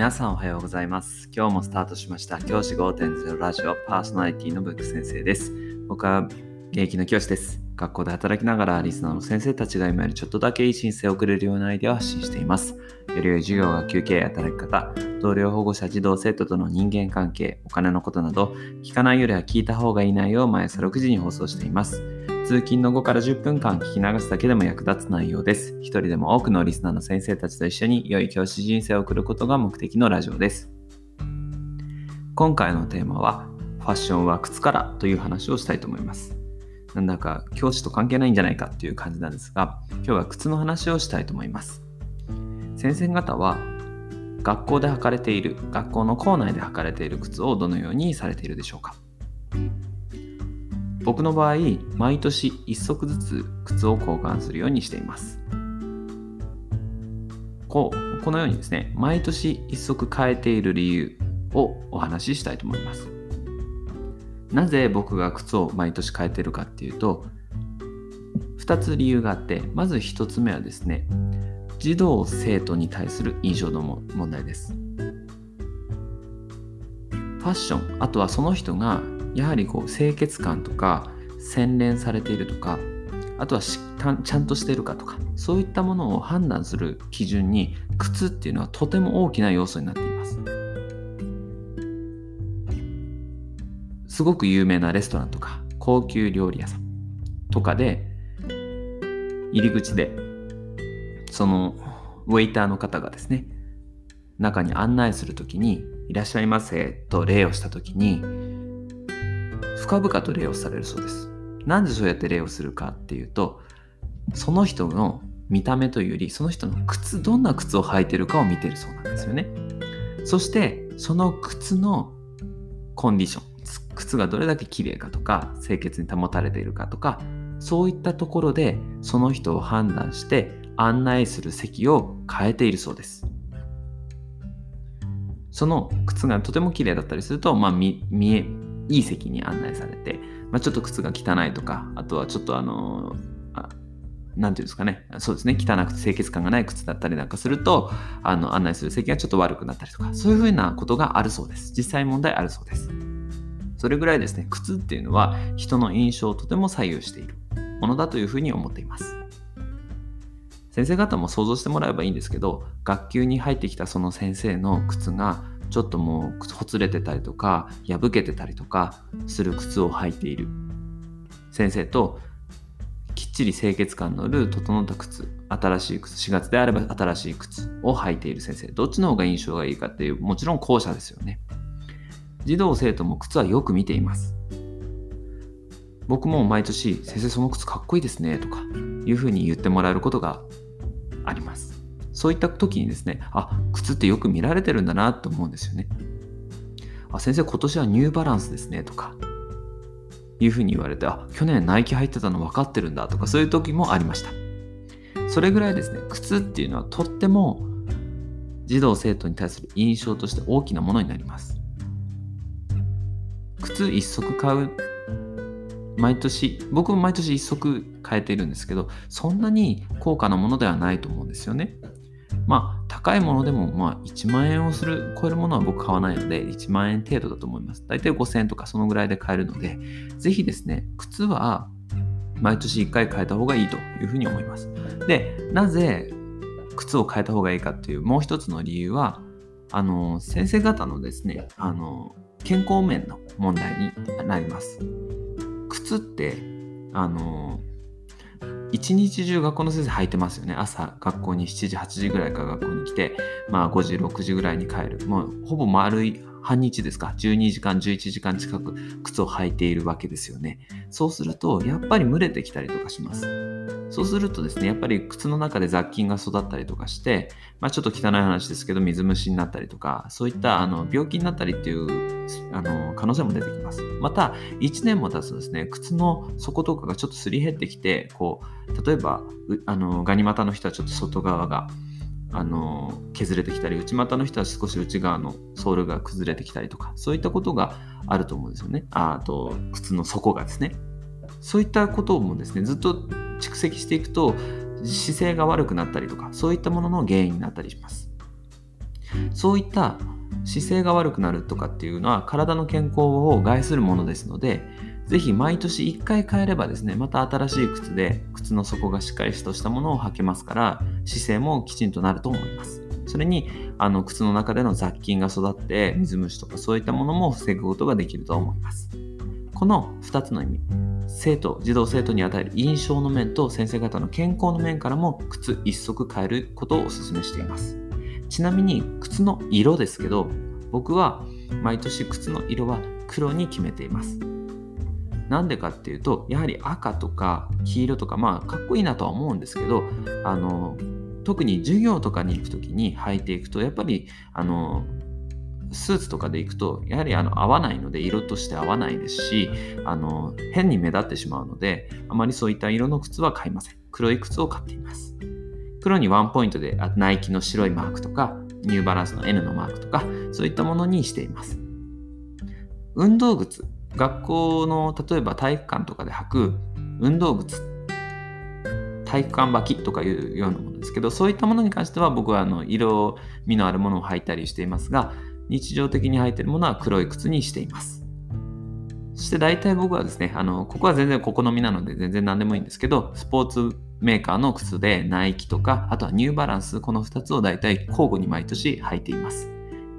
皆さんおはようございます。今日もスタートしました教師5.0ラジオパーソナリティのブック先生です。僕は現役の教師です。学校で働きながらリスナーの先生たちが今よりちょっとだけいい人生を送れるようなアイデアを発信しています。より良い授業、学級経営、働き方、同僚、保護者、児童、生徒との人間関係、お金のことなど、聞かないよりは聞いた方がいい内容を毎朝6時に放送しています。通勤の後から10分間聞き流すだけでも役立つ内容です。一人でも多くのリスナーの先生たちと一緒に良い教師人生を送ることが目的のラジオです。今回のテーマは、ファッションは靴からという話をしたいと思います。なんだか教師と関係ないんじゃないかっていう感じなんですが、今日は靴の話をしたいと思います。先生方は学校で履かれている、学校の校内で履かれている靴をどのようにされているでしょうか。僕の場合毎年1足ずつ靴を交換するようにしています。こうこのようにですね毎年1足変えている理由をお話ししたいと思います。なぜ僕が靴を毎年変えてるかっていうと2つ理由があってまず1つ目はですね児童生徒に対する印象の問題です。ファッションあとはその人がやはりこう清潔感とか洗練されているとかあとはちゃんとしているかとかそういったものを判断する基準に靴っていうのはとても大きな要素になっていすごく有名なレストランとか高級料理屋さんとかで入り口でそのウェイターの方がですね中に案内するときにいらっしゃいませと礼をしたときに深々と礼をされるそうです。なんでそうやって礼をするかっていうと、その人の見た目というより、その人の靴、どんな靴を履いてるかを見てるそうなんですよね。そして、その靴のコンディション、靴がどれだけ綺麗かとか、清潔に保たれているかとか、そういったところでその人を判断して案内する席を変えているそうです。その靴がとても綺麗だったりすると、まあ、見えいい席に案内されて、まあ、ちょっと靴が汚いとか、あとはちょっとあのあなんていうんですかね、そうですね、汚くて清潔感がない靴だったりなんかすると、あの案内する席がちょっと悪くなったりとか、そういうふうなことがあるそうです。実際問題あるそうです。それぐらいですね、靴っていうのは人の印象をとても左右しているものだというふうに思っています。先生方も想像してもらえばいいんですけど、学級に入ってきたその先生の靴がちょっともうほつれてたりとか破けてたりとかする靴を履いている。先生ときっちり清潔感のある整った靴新しい靴4月であれば新しい靴を履いている先生。どっちの方が印象がいいかっていうもちろん後者ですよね。児童生徒も靴はよく見ています僕も毎年先生その靴かっこいいですねとかいうふうに言ってもらえることがありますそういった時にですね、あ、靴ってよく見られてるんだなと思うんですよね。あ、先生今年はニューバランスですねとか、いうふうに言われて、あ、去年ナイキ入ってたの分かってるんだとか、そういう時もありました。それぐらいですね、靴っていうのはとっても児童生徒に対する印象として大きなものになります。靴一足買う毎年僕も毎年一足変えているんですけどそんなに高価なものではないと思うんですよねまあ、高いものでも、まあ、1万円をする、超えるものは僕買わないので、1万円程度だと思います。大体5000円とかそのぐらいで買えるので、ぜひですね、靴は毎年1回変えた方がいいというふうに思います。で、なぜ靴を変えた方がいいかっていうもう一つの理由は、あの、先生方のですね、あの、健康面の問題になります。靴って、あの、一日中学校の先生履いてますよね。朝学校に7時、8時ぐらいから学校に来て、まあ5時、6時ぐらいに帰る。もうほぼ丸い半日ですか。12時間、11時間近く靴を履いているわけですよね。そうすると、やっぱり蒸れてきたりとかします。そうするとですね、やっぱり靴の中で雑菌が育ったりとかして、まあ、ちょっと汚い話ですけど、水虫になったりとか、そういったあの病気になったりっていうあの可能性も出てきます。また、1年も経つとですね、靴の底とかがちょっとすり減ってきて、こう、例えば、あのガニ股の人はちょっと外側があの削れてきたり内股の人は少し内側のソールが崩れてきたりとかそういったことがあると思うんですよねあと靴の底がですねそういったこともですねずっと蓄積していくと姿勢が悪くなったりとかそういったものの原因になったりします。そういった姿勢が悪くなるとかっていうのは体の健康を害するものですのでぜひ毎年1回変えればですねまた新しい靴で靴の底がしっかりとしたものを履けますから姿勢もきちんとなると思います。それにあの靴の中での雑菌が育って水虫とかそういったものも防ぐことができると思います。この2つの意味。生徒児童生徒に与える印象の面と先生方の健康の面からも靴1足変えることをお勧めしています。ちなみに靴の色ですけど僕は毎年靴の色は黒に決めています。なんでかっていうとやはり赤とか黄色とかまあかっこいいなとは思うんですけどあの特に授業とかに行く時に履いていくとやっぱりあのスーツとかで行くとやはりあの合わないので色として合わないですしあの変に目立ってしまうのであまりそういった色の靴は買いません。黒い靴を買っています。黒にワンポイントでナイキの白いマークとかニューバランスの N のマークとかそういったものにしています。運動靴学校の例えば体育館とかで履く運動靴体育館履きとかいうようなものですけどそういったものに関しては僕はあの色味のあるものを履いたりしていますが日常的に履いてるものは黒い靴にしています。そして大体僕はですねあのここは全然お好みなので全然何でもいいんですけどスポーツメーカーの靴でナイキとかあとはニューバランスこの2つを大体交互に毎年履いています。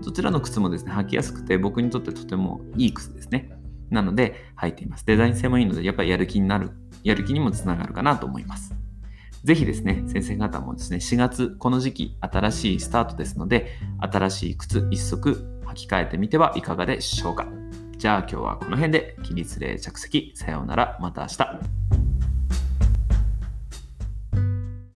どちらの靴もですね履きやすくて僕にとってとてもいい靴ですね。なので履いています。デザイン性もいいのでやっぱりやる気になるやる気にもつながるかなと思います。ぜひですね、先生方もですね、4月、この時期、新しいスタートですので、新しい靴一足履き替えてみてはいかがでしょうか。じゃあ今日はこの辺で、起立例着席、さようなら、また明日。